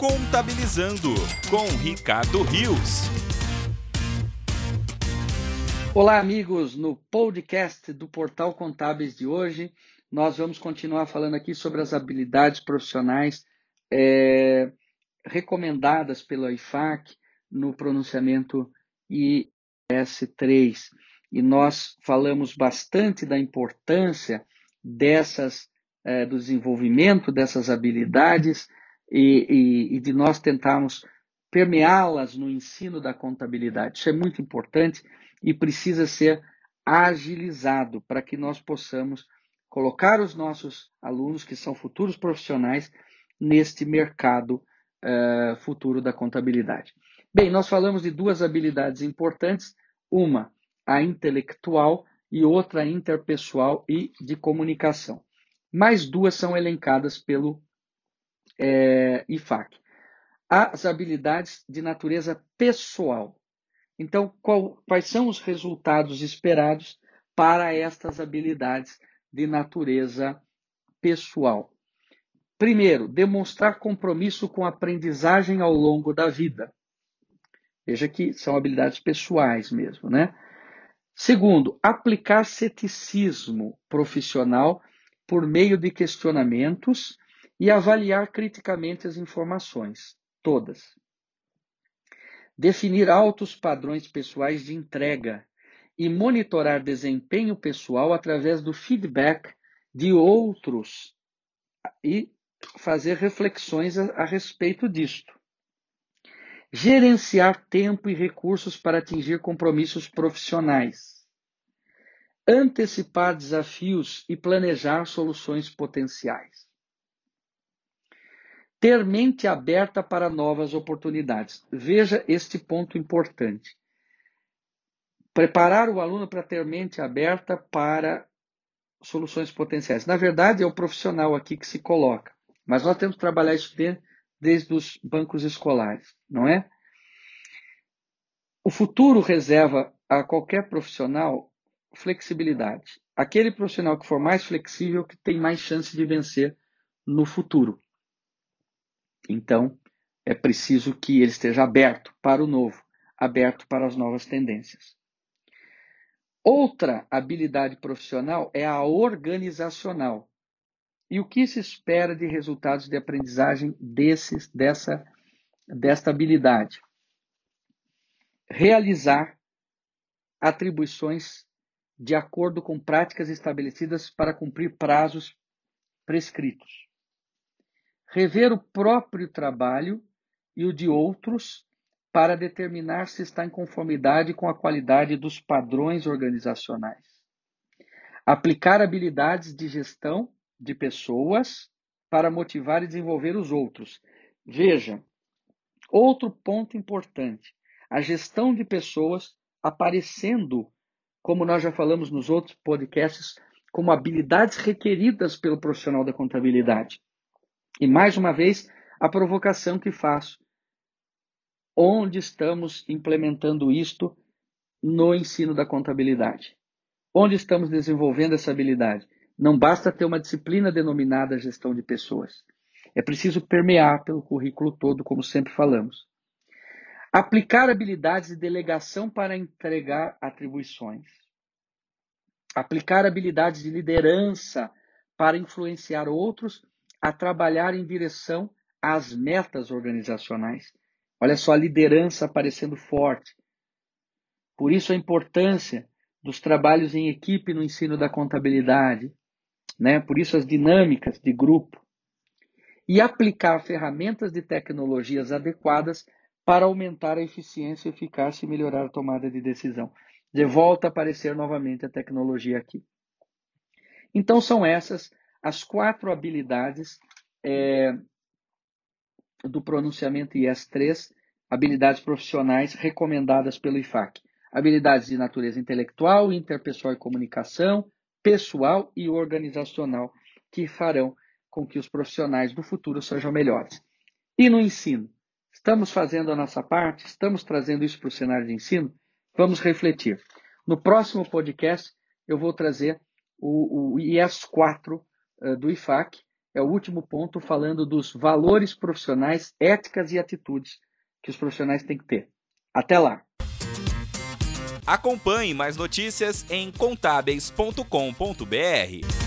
Contabilizando com Ricardo Rios. Olá, amigos. No podcast do Portal Contábeis de hoje, nós vamos continuar falando aqui sobre as habilidades profissionais é, recomendadas pelo IFAC no pronunciamento IS3. E nós falamos bastante da importância dessas, é, do desenvolvimento dessas habilidades e, e, e de nós tentarmos permeá-las no ensino da contabilidade. Isso é muito importante e precisa ser agilizado para que nós possamos colocar os nossos alunos, que são futuros profissionais, neste mercado uh, futuro da contabilidade. Bem, nós falamos de duas habilidades importantes: uma, a intelectual, e outra, a interpessoal e de comunicação. Mais duas são elencadas pelo é, IFAC. As habilidades de natureza pessoal. Então, qual, quais são os resultados esperados para estas habilidades de natureza pessoal? Primeiro, demonstrar compromisso com a aprendizagem ao longo da vida. Veja que são habilidades pessoais mesmo, né? Segundo, aplicar ceticismo profissional por meio de questionamentos e avaliar criticamente as informações, todas definir altos padrões pessoais de entrega e monitorar desempenho pessoal através do feedback de outros e fazer reflexões a, a respeito disto. Gerenciar tempo e recursos para atingir compromissos profissionais. Antecipar desafios e planejar soluções potenciais ter mente aberta para novas oportunidades. Veja este ponto importante. Preparar o aluno para ter mente aberta para soluções potenciais. Na verdade, é o profissional aqui que se coloca, mas nós temos que trabalhar isso desde os bancos escolares, não é? O futuro reserva a qualquer profissional flexibilidade. Aquele profissional que for mais flexível que tem mais chance de vencer no futuro. Então, é preciso que ele esteja aberto para o novo, aberto para as novas tendências. Outra habilidade profissional é a organizacional. E o que se espera de resultados de aprendizagem desses, dessa, desta habilidade? Realizar atribuições de acordo com práticas estabelecidas para cumprir prazos prescritos rever o próprio trabalho e o de outros para determinar se está em conformidade com a qualidade dos padrões organizacionais. Aplicar habilidades de gestão de pessoas para motivar e desenvolver os outros. Veja, outro ponto importante: a gestão de pessoas aparecendo, como nós já falamos nos outros podcasts, como habilidades requeridas pelo profissional da contabilidade. E mais uma vez, a provocação que faço. Onde estamos implementando isto no ensino da contabilidade? Onde estamos desenvolvendo essa habilidade? Não basta ter uma disciplina denominada gestão de pessoas. É preciso permear pelo currículo todo, como sempre falamos. Aplicar habilidades de delegação para entregar atribuições. Aplicar habilidades de liderança para influenciar outros a trabalhar em direção às metas organizacionais. Olha só a liderança aparecendo forte. Por isso a importância dos trabalhos em equipe no ensino da contabilidade, né? Por isso as dinâmicas de grupo e aplicar ferramentas de tecnologias adequadas para aumentar a eficiência, eficácia e melhorar a tomada de decisão. De volta a aparecer novamente a tecnologia aqui. Então são essas as quatro habilidades é, do pronunciamento IS-3, habilidades profissionais recomendadas pelo IFAC. Habilidades de natureza intelectual, interpessoal e comunicação, pessoal e organizacional, que farão com que os profissionais do futuro sejam melhores. E no ensino? Estamos fazendo a nossa parte? Estamos trazendo isso para o cenário de ensino? Vamos refletir. No próximo podcast, eu vou trazer o, o IS 4 uh, do IFAC, é o último ponto falando dos valores profissionais, éticas e atitudes que os profissionais têm que ter. Até lá! Acompanhe mais notícias em contábeis.com.br.